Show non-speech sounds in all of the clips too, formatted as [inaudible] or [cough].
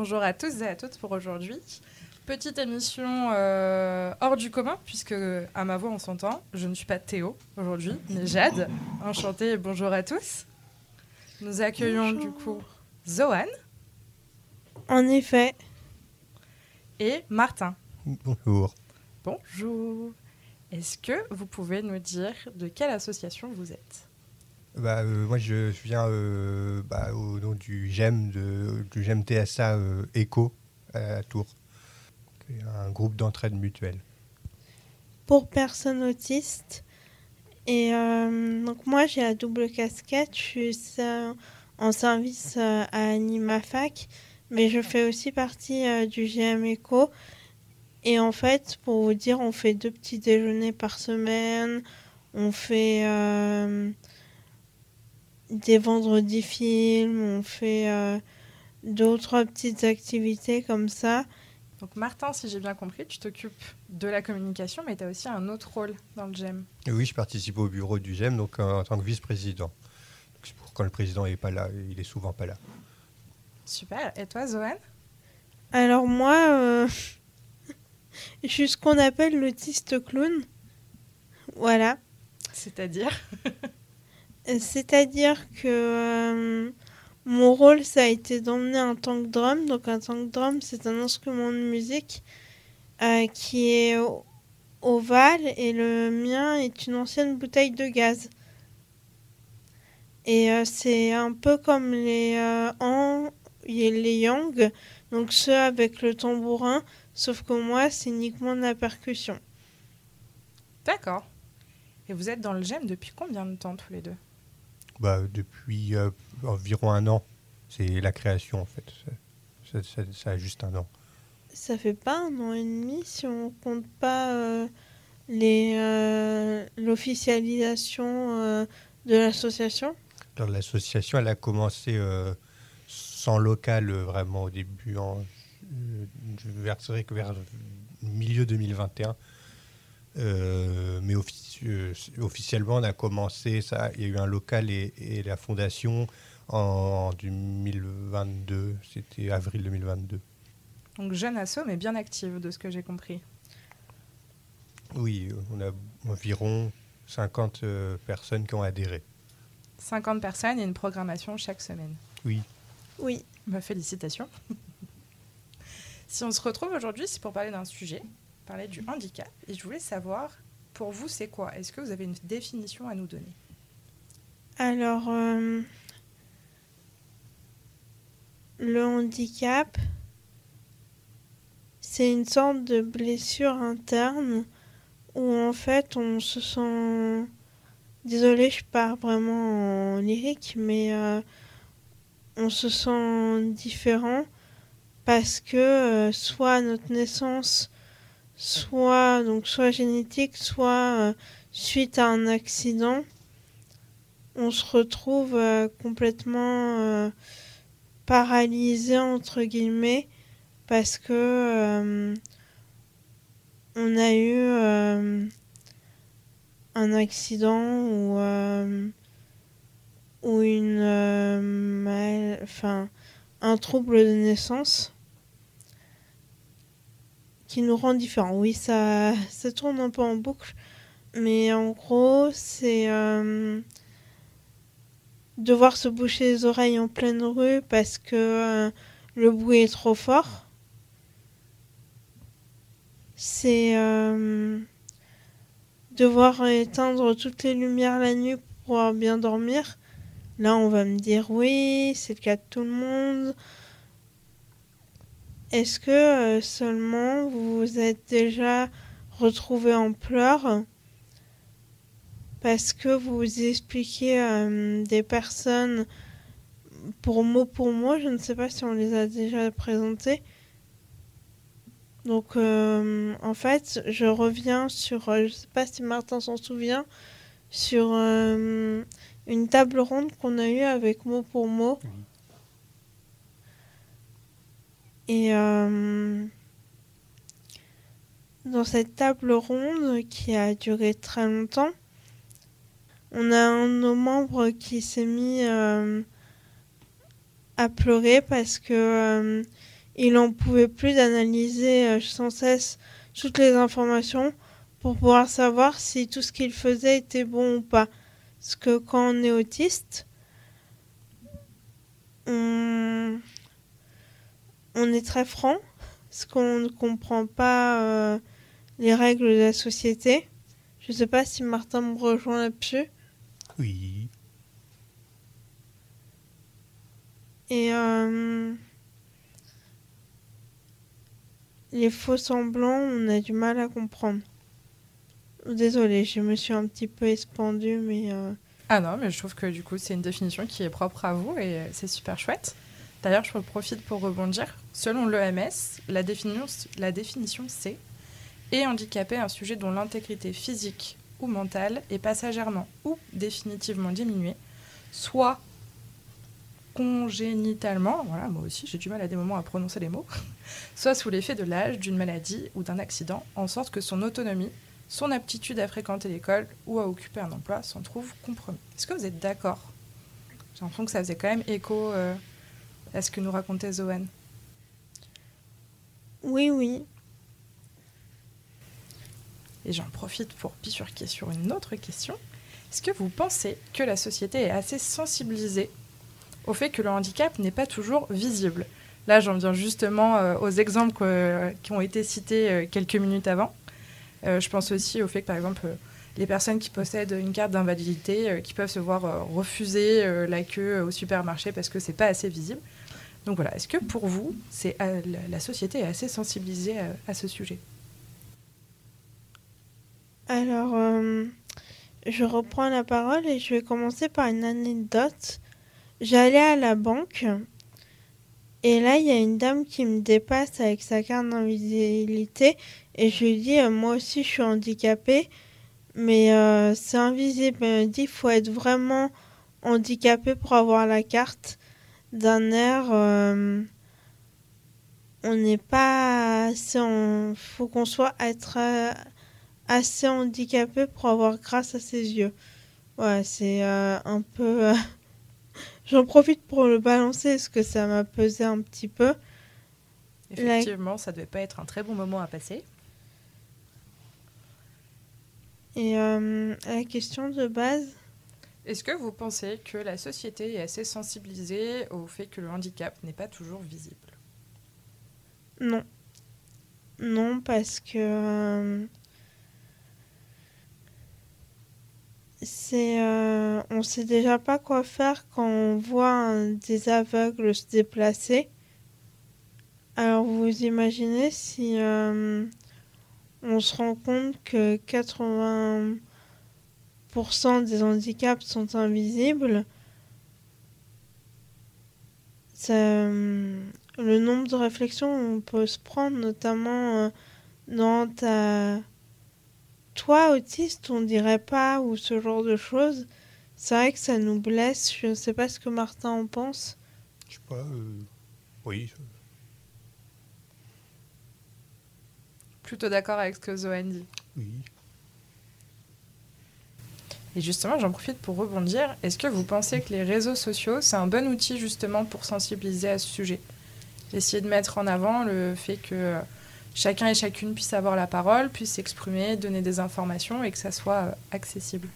Bonjour à tous et à toutes pour aujourd'hui. Petite émission euh, hors du commun, puisque à ma voix on s'entend. Je ne suis pas Théo aujourd'hui, mais Jade. Enchantée et bonjour à tous. Nous accueillons du coup Zohan. En effet. Et Martin. Bonjour. Bonjour. Est-ce que vous pouvez nous dire de quelle association vous êtes? Bah, euh, Moi, je, viens euh, bah, au nom du GEM, de, du GEM TSA euh, ECO à Tours, un groupe d'entraide mutuelle. Pour personnes autistes. Et donc, moi, j'ai la double casquette. Je suis en service à AnimaFac, mais je fais aussi partie du GM ECO. Et en fait, pour vous dire, on fait deux petits déjeuners par semaine. On fait euh, des vendredis films. On fait euh, d'autres petites activités comme ça. Donc Martin, si j'ai bien compris, tu t'occupes de la communication, mais tu as aussi un autre rôle dans le GEM. Oui, je participe au bureau du GEM donc, en tant que vice-président. Quand le président n'est pas là, il est souvent pas là. Super. Et toi, Zohan? Alors moi... Euh, [laughs] je suis ce qu'on appelle l'autiste clown. Voilà. C'est-à-dire? [laughs] C'est-à-dire que euh, mon rôle, ça a été d'emmener un tank drum. Donc un tank drum, c'est un instrument de musique euh, qui est ovale et le mien est une ancienne bouteille de gaz. Et euh, c'est un peu comme les en, les yang, donc ceux avec le tambourin, Sauf que moi, c'est uniquement de la percussion. D'accord. Et vous êtes dans le GEM depuis combien de temps tous les deux? Bah, Depuis euh, environ un an. C'est la création en fait. Ça, a juste un an. Ça fait pas un an et demi si on compte pas euh, les euh, l'officialisation de l'association? L'association, elle a commencé sans local vraiment au début en que vers milieu 2021. Euh, mais euh, officiellement, on a commencé, ça, il y a eu un local et, la fondation en 2022, c'était avril 2022. Donc jeune asso, mais bien active de ce que j'ai compris. Oui, on a environ 50 euh, personnes qui ont adhéré. 50 personnes et une programmation chaque semaine. Oui. Oui. Bah, félicitations. [laughs] Si on se retrouve aujourd'hui, c'est pour parler d'un sujet, du handicap. Et je voulais savoir, pour vous, c'est quoi? Est-ce que vous avez une définition à nous donner? Alors, euh, le handicap, c'est une sorte de blessure interne où en fait on se sent... Désolée, je pars vraiment en lyrique, mais euh, on se sent différent parce que euh, soit notre naissance, soit donc soit génétique, soit euh, suite à un accident, on se retrouve euh, complètement paralysé entre guillemets parce que on a eu un accident ou ou une enfin un trouble de naissance qui nous rend différents. Oui, ça, ça tourne un peu en boucle, mais en gros, c'est euh, devoir se boucher les oreilles en pleine rue parce que euh, le bruit est trop fort. C'est euh, devoir éteindre toutes les lumières la nuit pour pouvoir bien dormir. Là, on va me dire oui, c'est le cas de tout le monde. Est-ce que euh, seulement vous vous êtes déjà retrouvé en pleurs parce que vous expliquez euh, des personnes pour mot pour mot, je ne sais pas si on les a déjà présentées. Donc euh, en fait, je reviens sur, je ne sais pas si Martin s'en souvient, sur une table ronde qu'on a eue avec mot pour mot. Et euh, dans cette table ronde qui a duré très longtemps, on a un de nos membres qui s'est mis euh, à pleurer parce que euh, il n'en pouvait plus d'analyser sans cesse toutes les informations pour pouvoir savoir si tout ce qu'il faisait était bon ou pas. Parce que quand on est autiste, on, on est très franc, parce qu'on ne comprend pas euh, les règles de la société. Je ne sais pas si Martin me rejoint là-dessus. Oui. Et euh, les faux semblants, on a du mal à comprendre. Désolée, je me suis un petit peu expandue, mais... euh, Ah non, mais je trouve que du coup, c'est une définition qui est propre à vous et c'est super chouette. D'ailleurs, je profite pour rebondir. Selon l'EMS, la définition, la définition c'est est handicapé un sujet dont l'intégrité physique ou mentale est passagèrement ou définitivement diminuée, soit congénitalement, voilà, moi aussi j'ai du mal à des moments à prononcer les mots, [laughs] soit sous l'effet de l'âge, d'une maladie ou d'un accident, en sorte que son autonomie, son aptitude à fréquenter l'école ou à occuper un emploi s'en trouve compromis. Est-ce que vous êtes d'accord? J'ai l'impression que ça faisait quand même écho euh, à ce que nous racontait Zohan. Oui, oui. Et j'en profite pour bifurquer sur une autre question. Est-ce que vous pensez que la société est assez sensibilisée au fait que le handicap n'est pas toujours visible? Là, j'en viens justement euh, aux exemples que- qui ont été cités euh, quelques minutes avant. Euh, je pense aussi au fait que, par exemple, euh, les personnes qui possèdent une carte d'invalidité, euh, qui peuvent se voir euh, refuser euh, la queue euh, au supermarché parce que c'est pas assez visible. Donc voilà, est-ce que pour vous, euh, la, société est assez sensibilisée à- à ce sujet? Alors, euh, je reprends la parole et je vais commencer par une anecdote. J'allais à la banque et là, il y a une dame qui me dépasse avec sa carte d'invisibilité et je lui dis, euh, moi aussi, je suis handicapée, mais euh, c'est invisible. Elle me dit, il faut être vraiment handicapé pour avoir la carte d'un air... euh, on n'est pas assez en... faut qu'on soit être euh, assez handicapé pour avoir grâce à ses yeux. Ouais, c'est euh, un peu. euh, [laughs] J'en profite pour le balancer parce que ça m'a pesé un petit peu. Effectivement, ça devait pas être un très bon moment à passer. Et la question de base, Est-ce que vous pensez que la société est assez sensibilisée au fait que le handicap n'est pas toujours visible? Non. Non, parce que. euh, c'est. euh, on sait déjà pas quoi faire quand on voit des aveugles se déplacer. Alors vous imaginez si euh, on se rend compte que 80% des handicaps sont invisibles, ça, euh, le nombre de réflexions on peut se prendre, notamment euh, dans ta... Toi, autiste, on dirait pas, ou ce genre de choses. C'est vrai que ça nous blesse. Je ne sais pas ce que Martin en pense. Je sais pas. euh, oui. Plutôt d'accord avec ce que Zohan dit. Oui. Et justement, j'en profite pour rebondir. Est-ce que vous pensez que les réseaux sociaux, c'est un bon outil justement pour sensibiliser à ce sujet? Essayer de mettre en avant le fait que chacun et chacune puisse avoir la parole, puisse s'exprimer, donner des informations et que ça soit euh, accessible?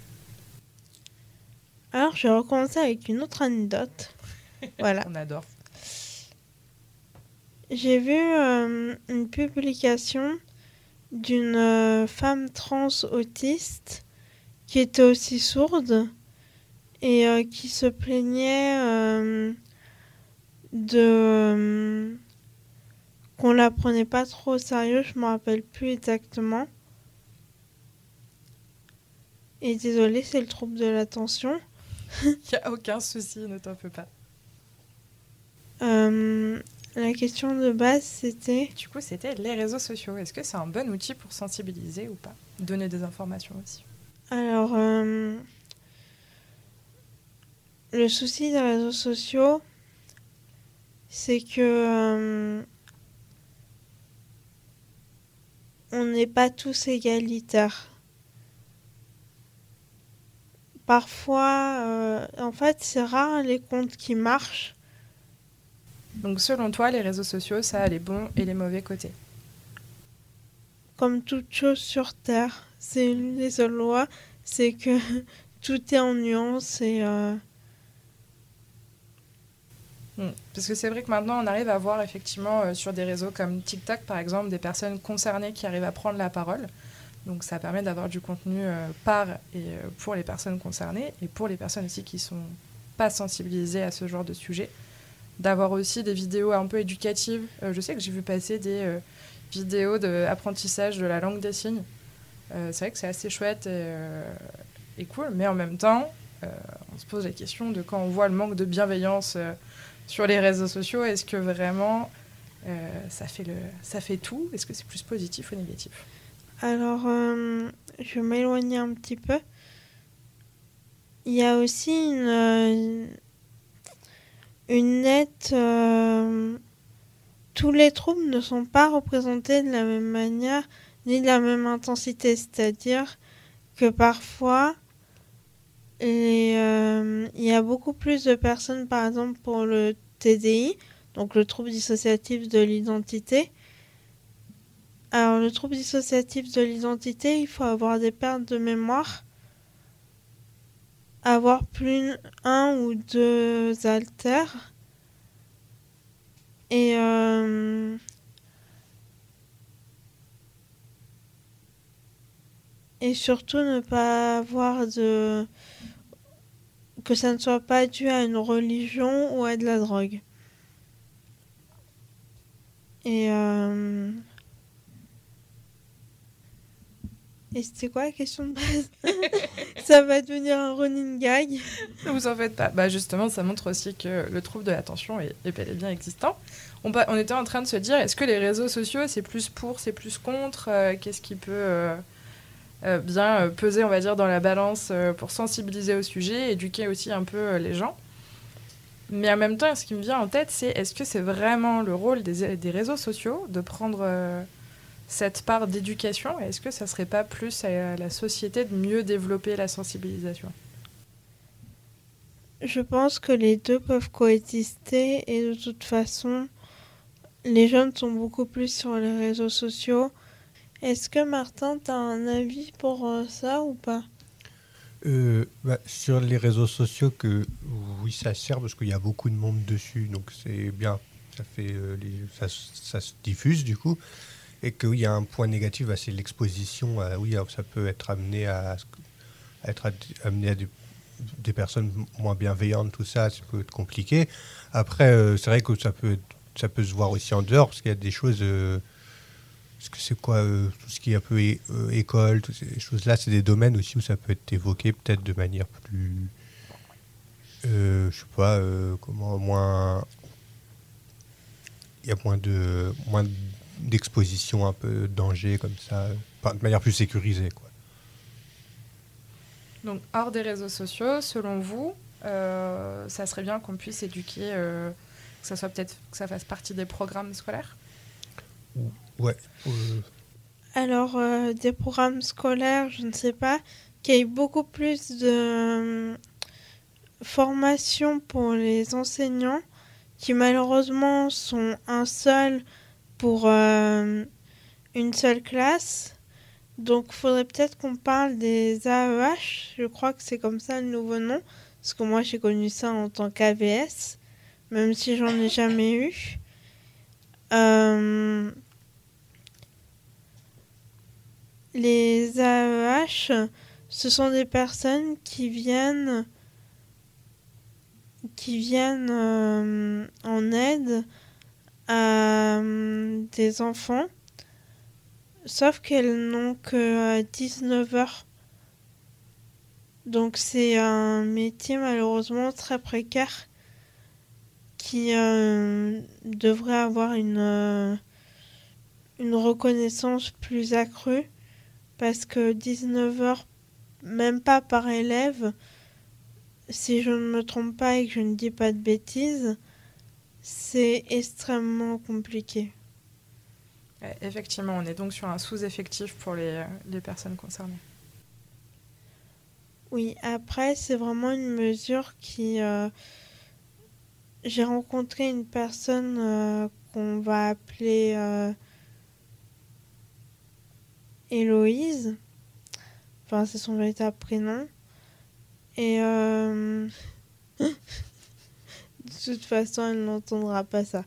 Alors, je vais recommencer avec une autre anecdote. [laughs] voilà. On adore. J'ai vu euh, une publication d'une euh, femme trans autiste qui était aussi sourde et euh, qui se plaignait euh, de euh, qu'on la prenait pas trop au sérieux, je me rappelle plus exactement. Et désolé, c'est le trouble de l'attention. [laughs] Il n'y a aucun souci, ne t'en fais pas. La question de base, c'était Du coup, c'était les réseaux sociaux. Est-ce que c'est un bon outil pour sensibiliser ou pas? Donner des informations aussi. Alors, euh, le souci des réseaux sociaux, c'est que euh, on n'est pas tous égalitaires. Parfois, euh, en fait, c'est rare les comptes qui marchent Donc selon toi, les réseaux sociaux, ça a les bons et les mauvais côtés? Comme toute chose sur Terre, c'est une des seules lois, c'est que [laughs] tout est en nuance et... Euh, hmm. Parce que c'est vrai que maintenant, on arrive à voir effectivement euh, sur des réseaux comme TikTok, par exemple, des personnes concernées qui arrivent à prendre la parole. Donc ça permet d'avoir du contenu euh, par et pour les personnes concernées et pour les personnes aussi qui sont pas sensibilisées à ce genre de sujet d'avoir aussi des vidéos un peu éducatives. Je sais que j'ai vu passer des vidéos d'apprentissage de la langue des signes. Euh, c'est vrai que c'est assez chouette et, cool, mais en même temps, on se pose la question de quand on voit le manque de bienveillance sur les réseaux sociaux, est-ce que vraiment ça, fait le, ça fait tout? Est-ce que c'est plus positif ou négatif? Alors, je vais m'éloigner un petit peu. Il y a aussi une, une nette. Tous les troubles ne sont pas représentés de la même manière ni de la même intensité. C'est-à-dire que parfois, euh, il y a beaucoup plus de personnes, par exemple, pour le TDI, donc le trouble dissociatif de l'identité. Alors, le trouble dissociatif de l'identité, il faut avoir des pertes de mémoire avoir plus un ou deux haltères et euh, et surtout ne pas avoir de que ça ne soit pas dû à une religion ou à de la drogue. Et euh, Et c'était quoi la question de base [laughs] Ça va devenir un running gag. Vous en faites pas. Bah justement, ça montre aussi que le trouble de l'attention est, bel et bien existant. On, était en train de se dire, est-ce que les réseaux sociaux, c'est plus pour, c'est plus contre euh, Qu'est-ce qui peut euh, euh, bien peser, on va dire, dans la balance pour sensibiliser au sujet, éduquer aussi un peu les gens mais en même temps, ce qui me vient en tête, c'est est-ce que c'est vraiment le rôle des réseaux sociaux de prendre cette part d'éducation Est-ce que ça serait pas plus à la société de mieux développer la sensibilisation? Je pense que les deux peuvent coexister et de toute façon, les jeunes sont beaucoup plus sur les réseaux sociaux. Est-ce que Martin, tu as un avis pour euh, ça ou pas? Euh, bah, sur les réseaux sociaux, que oui, ça sert parce qu'il y a beaucoup de monde dessus, donc c'est bien. Ça fait, euh, ça, ça, se diffuse du coup et qu'il y a un point négatif, bah, c'est l'exposition. oui, ça peut être amené à, être amené à des, personnes moins bienveillantes, tout ça, ça peut être compliqué. Après, euh, c'est vrai que ça peut, ça peut se voir aussi en dehors, parce qu'il y a des choses. Euh, que c'est quoi euh, tout ce qui est un peu école, toutes ces choses-là, c'est des domaines aussi où ça peut être évoqué peut-être de manière plus, je sais pas, comment moins, il y a moins de moins d'exposition un peu danger comme ça, de manière plus sécurisée. Quoi. Donc hors des réseaux sociaux, selon vous, euh, ça serait bien qu'on puisse éduquer, euh, que ça soit peut-être que ça fasse partie des programmes scolaires? Ouais. Euh. Alors, des programmes scolaires, je ne sais pas, qu'il y ait beaucoup plus de formation pour les enseignants qui malheureusement sont un seul pour euh, une seule classe. Donc, faudrait peut-être qu'on parle des AEH. Je crois que c'est comme ça le nouveau nom. Parce que moi, j'ai connu ça en tant qu'AVS, même si j'en ai jamais eu. Euh, les AEH, ce sont des personnes qui viennent qui viennent euh, en aide euh, des enfants, sauf qu'elles n'ont que 19 heures. Donc c'est un métier malheureusement très précaire qui euh, devrait avoir une, euh, une reconnaissance plus accrue parce que 19 heures, même pas par élève, si je ne me trompe pas et que je ne dis pas de bêtises, c'est extrêmement compliqué. Effectivement, on est donc sur un sous-effectif pour les, les, personnes concernées. Oui, après, c'est vraiment une mesure qui, euh, j'ai rencontré une personne euh, qu'on va appeler euh, Héloïse. Enfin, c'est son véritable prénom. Et euh, toute façon, elle n'entendra pas ça.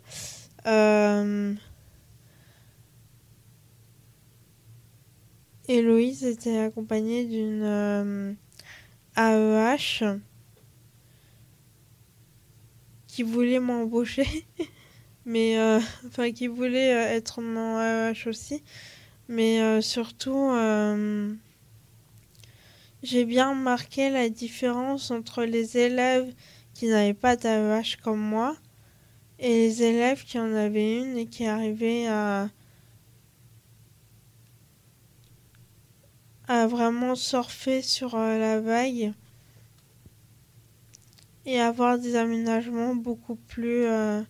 Euh, Héloïse était accompagnée d'une AEH qui voulait m'embaucher, [laughs] mais euh, enfin qui voulait euh, être mon AEH aussi, mais surtout j'ai bien remarqué la différence entre les élèves qui n'avaient pas d'AEH comme moi. Et les élèves qui en avaient une et qui arrivaient à à vraiment surfer sur euh, la vague et avoir des aménagements beaucoup plus euh,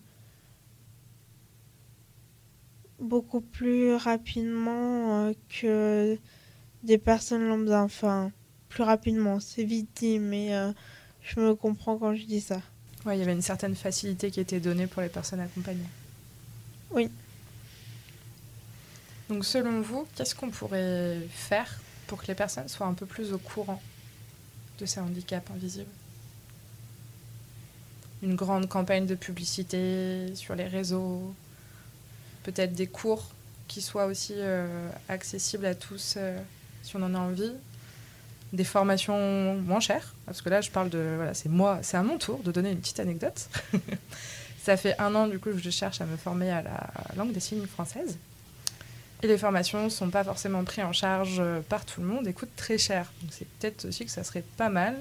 beaucoup plus rapidement euh, que des personnes lambda. Enfin plus rapidement c'est vite dit mais je me comprends quand je dis ça Ouais, il y avait une certaine facilité qui était donnée pour les personnes accompagnées. Oui. Donc selon vous, qu'est-ce qu'on pourrait faire pour que les personnes soient un peu plus au courant de ces handicaps invisibles? Une grande campagne de publicité sur les réseaux, peut-être des cours qui soient aussi euh, accessibles à tous euh, si on en a envie, des formations moins chères, parce que là je parle de voilà, c'est moi, c'est à mon tour de donner une petite anecdote. [laughs] Ça fait un an du coup que je cherche à me former à la langue des signes française. Et les formations ne sont pas forcément prises en charge euh, par tout le monde et coûtent très cher. Donc c'est peut-être aussi que ça serait pas mal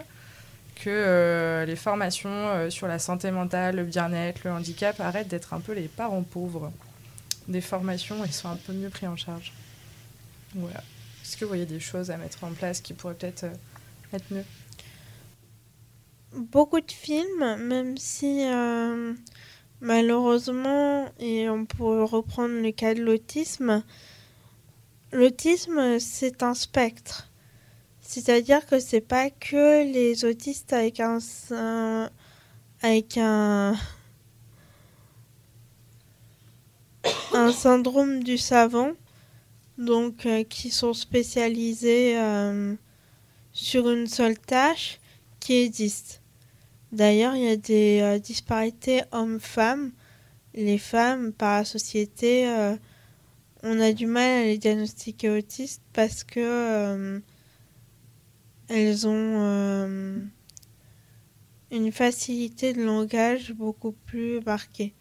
que euh, les formations euh, sur la santé mentale, le bien-être, le handicap arrêtent d'être un peu les parents pauvres des formations et soient un peu mieux pris en charge. Voilà. Est-ce que vous voyez des choses à mettre en place qui pourraient peut-être euh, être mieux? Beaucoup de films, même si euh, malheureusement, et on peut reprendre le cas de l'autisme, l'autisme c'est un spectre. C'est-à-dire que c'est pas que les autistes avec un, avec un un syndrome du savant, donc euh, qui sont spécialisés euh, sur une seule tâche qui existent. D'ailleurs, il y a des euh, disparités hommes-femmes. Les femmes, par la société, on a du mal à les diagnostiquer autistes parce que elles ont une facilité de langage beaucoup plus marquée.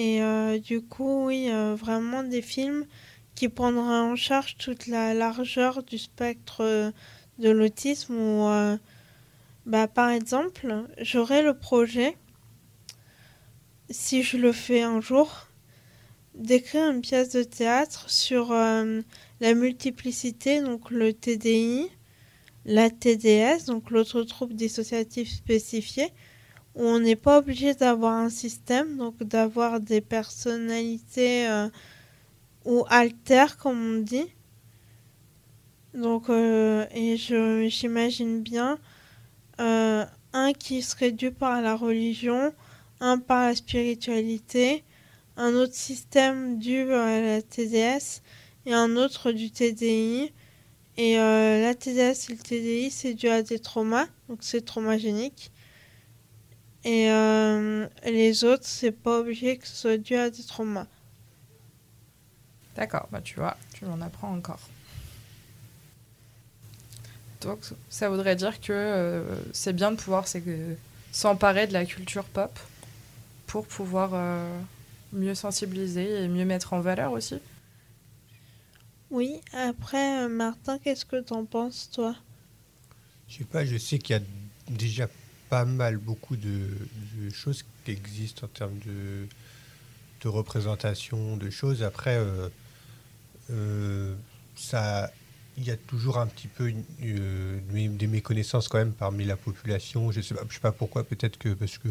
Et euh, du coup, oui, euh, vraiment des films qui prendraient en charge toute la largeur du spectre euh, de l'autisme bah, par exemple, j'aurais le projet, si je le fais un jour, d'écrire une pièce de théâtre sur la multiplicité, donc le TDI, la TDS, donc l'autre trouble dissociatif spécifié, on n'est pas obligé d'avoir un système, donc d'avoir des personnalités euh, ou altères, comme on dit. Donc, euh, et j'imagine bien euh, un qui serait dû par la religion, un par la spiritualité, un autre système dû à la TDS et un autre du TDI. Et la TDS et le TDI, c'est dû à des traumas, donc c'est traumagénique. Et euh, les autres, c'est pas obligé que ce soit dû à des traumas. D'accord, bah tu vois, tu m'en apprends encore. Donc ça voudrait dire que euh, c'est bien de pouvoir s'emparer de la culture pop pour pouvoir euh, mieux sensibiliser et mieux mettre en valeur aussi. Oui, après, Martin, qu'est-ce que t'en penses, toi? Je sais pas, je sais qu'il y a déjà pas mal, beaucoup de, choses qui existent en termes de, représentation de choses. Après, euh, euh, ça, il y a toujours un petit peu euh, des- méconnaissances quand même parmi la population. Je sais pas, sais pas pourquoi. Peut-être que parce que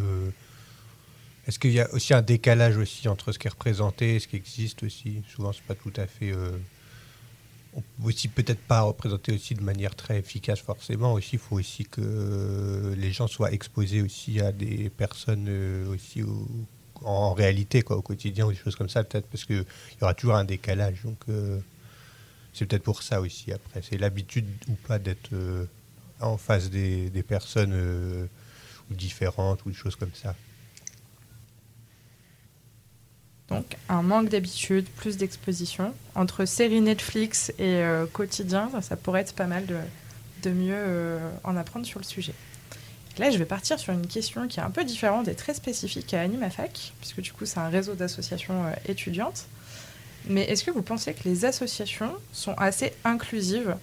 est-ce qu'il y a aussi un décalage aussi entre ce qui est représenté et ce qui existe aussi? Souvent, c'est pas tout à fait. Euh, aussi peut-être pas représenter aussi de manière très efficace forcément. Aussi, il faut aussi que les gens soient exposés aussi à des personnes aussi en réalité quoi, au quotidien ou des choses comme ça peut-être parce qu'il y aura toujours un décalage. Donc c'est peut-être pour ça aussi après. C'est l'habitude ou pas d'être en face des, personnes différentes ou des choses comme ça. Donc un manque d'habitude, plus d'exposition. Entre séries Netflix et euh, quotidien, ça, pourrait être pas mal de, mieux euh, en apprendre sur le sujet. Là, je vais partir sur une question qui est un peu différente et très spécifique à AnimaFac, puisque du coup, c'est un réseau d'associations euh, étudiantes. Mais est-ce que vous pensez que les associations sont assez inclusives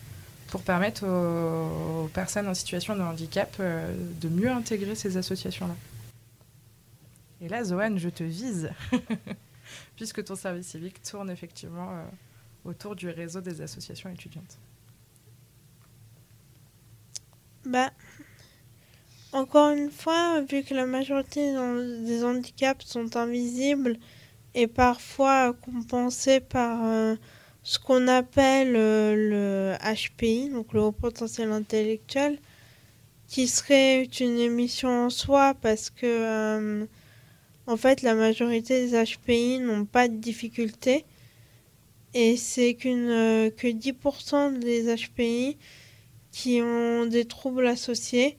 pour permettre aux, personnes en situation de handicap de mieux intégrer ces associations-là? Et là, Zohan, je te vise. [laughs] [laughs] puisque ton service civique tourne effectivement euh, autour du réseau des associations étudiantes. Bah, encore une fois, vu que la majorité des handicaps sont invisibles et parfois compensés par euh, ce qu'on appelle euh, le HPI, donc le haut potentiel intellectuel, qui serait une émission en soi parce que en fait, la majorité des HPI n'ont pas de difficultés. Et c'est qu'une euh, que 10% des HPI qui ont des troubles associés,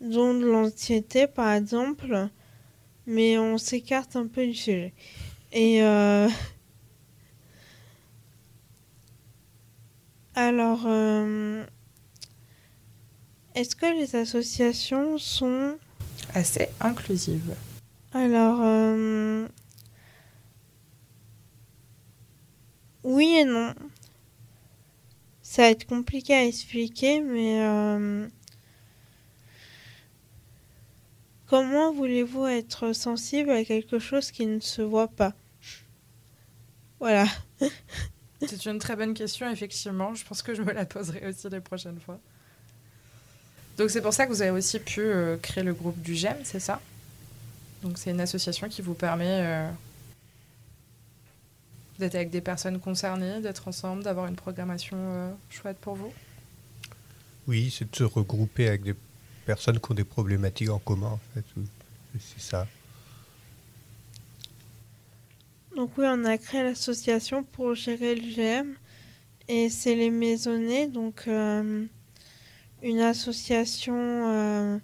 dont de l'anxiété par exemple. Mais on s'écarte un peu du sujet. Et euh, alors, euh, est-ce que les associations sont assez inclusives alors, euh, oui et non. Ça va être compliqué à expliquer, mais euh, comment voulez-vous être sensible à quelque chose qui ne se voit pas? Voilà. [laughs] C'est une très bonne question, effectivement. Je pense que je me la poserai aussi les prochaines fois. Donc c'est pour ça que vous avez aussi pu euh, créer le groupe du GEM, c'est ça? Donc c'est une association qui vous permet euh, d'être avec des personnes concernées, d'être ensemble, d'avoir une programmation euh, chouette pour vous? Oui, c'est de se regrouper avec des personnes qui ont des problématiques en commun, en fait. C'est ça. Donc oui, on a créé l'association pour gérer le GM et c'est les maisonnées, donc euh, une association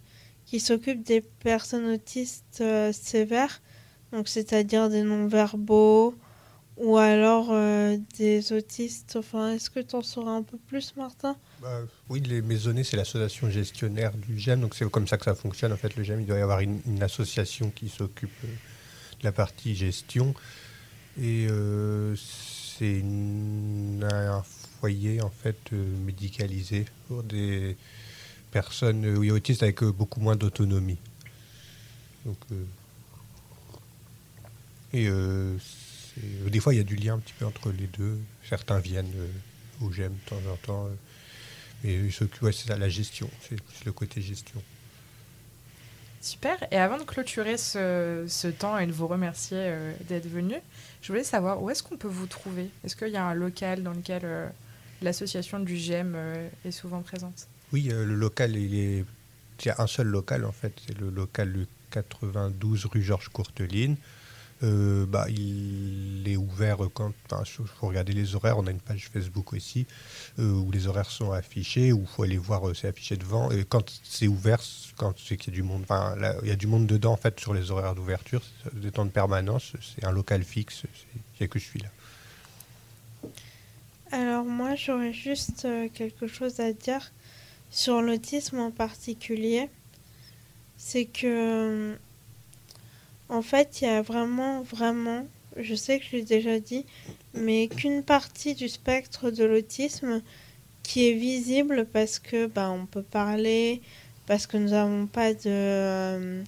qui s'occupe des personnes autistes euh, sévères, donc c'est-à-dire des non-verbaux ou alors euh, des autistes. Enfin, est-ce que tu en sauras un peu plus, Martin? Bah, Oui, les maisonnées, c'est l'association gestionnaire du GEM, donc c'est comme ça que ça fonctionne. En fait, le GEM, il doit y avoir une, association qui s'occupe euh, de la partie gestion. Et c'est un foyer en fait médicalisé pour des personnes oui, autistes avec euh, beaucoup moins d'autonomie. Donc, euh, et euh, des fois, il y a du lien un petit peu entre les deux. Certains viennent au GEM de temps en temps. mais ouais, c'est ça, la gestion. C'est le côté gestion. Super. Et avant de clôturer ce, ce temps et de vous remercier d'être venu, je voulais savoir où est-ce qu'on peut vous trouver? Est-ce qu'il y a un local dans lequel l'association du GEM est souvent présente? Oui, euh, le local, il y a un seul local en fait, c'est le local du 92 rue Georges Courteline. Euh, bah, il est ouvert quand. Il faut regarder les horaires. On a une page Facebook aussi euh, où les horaires sont affichés, où il faut aller voir, c'est affiché devant. Et quand c'est ouvert, quand c'est qu'il y a du monde, enfin, il y a du monde dedans en fait sur les horaires d'ouverture, des temps de permanence. C'est un local fixe. Il n'y a que je suis là. Alors moi, j'aurais juste quelque chose à dire sur l'autisme en particulier, c'est que en fait, il y a vraiment, vraiment, je sais que je l'ai déjà dit, mais qu'une partie du spectre de l'autisme qui est visible parce que bah, on peut parler, parce que nous n'avons pas de euh,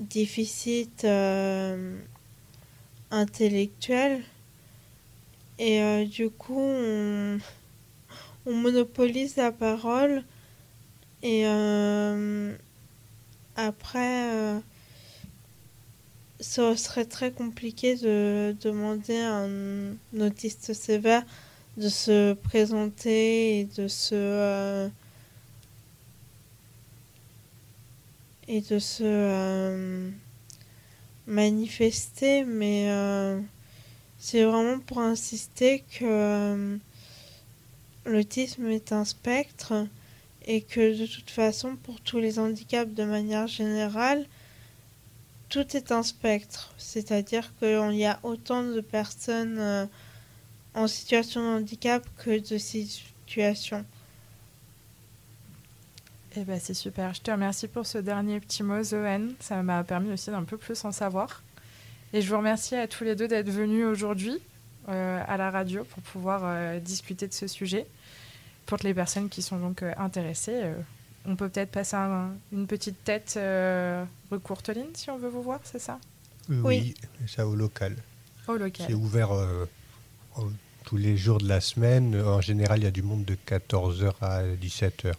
déficit euh, intellectuel. Et euh, du coup, on, on monopolise la parole et euh, après euh, ce serait très compliqué de demander à un autiste sévère de se présenter et de se euh, et de se euh, manifester, mais c'est vraiment pour insister que l'autisme est un spectre et que de toute façon, pour tous les handicaps de manière générale, tout est un spectre. C'est-à-dire qu'il y a autant de personnes euh, en situation de handicap que de situations. Eh ben, c'est super. Je te remercie pour ce dernier petit mot, Zoen. Ça m'a permis aussi d'un peu plus en savoir. Et je vous remercie à tous les deux d'être venus aujourd'hui à la radio pour pouvoir euh, discuter de ce sujet. Pour les personnes qui sont donc euh, intéressées, euh, on peut peut-être passer un- une petite tête euh, rue Courteline si on veut vous voir, c'est ça? Euh, Oui. oui, ça au local. Au local. C'est ouvert euh, euh, tous les jours de la semaine. En général, il y a du monde de 14h à 17h.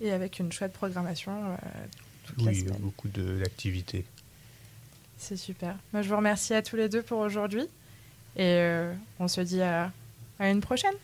Et avec une chouette programmation euh, toute Oui, beaucoup de- d'activités. C'est super. Moi, je vous remercie à tous les deux pour aujourd'hui. Et euh, on se dit à, à une prochaine.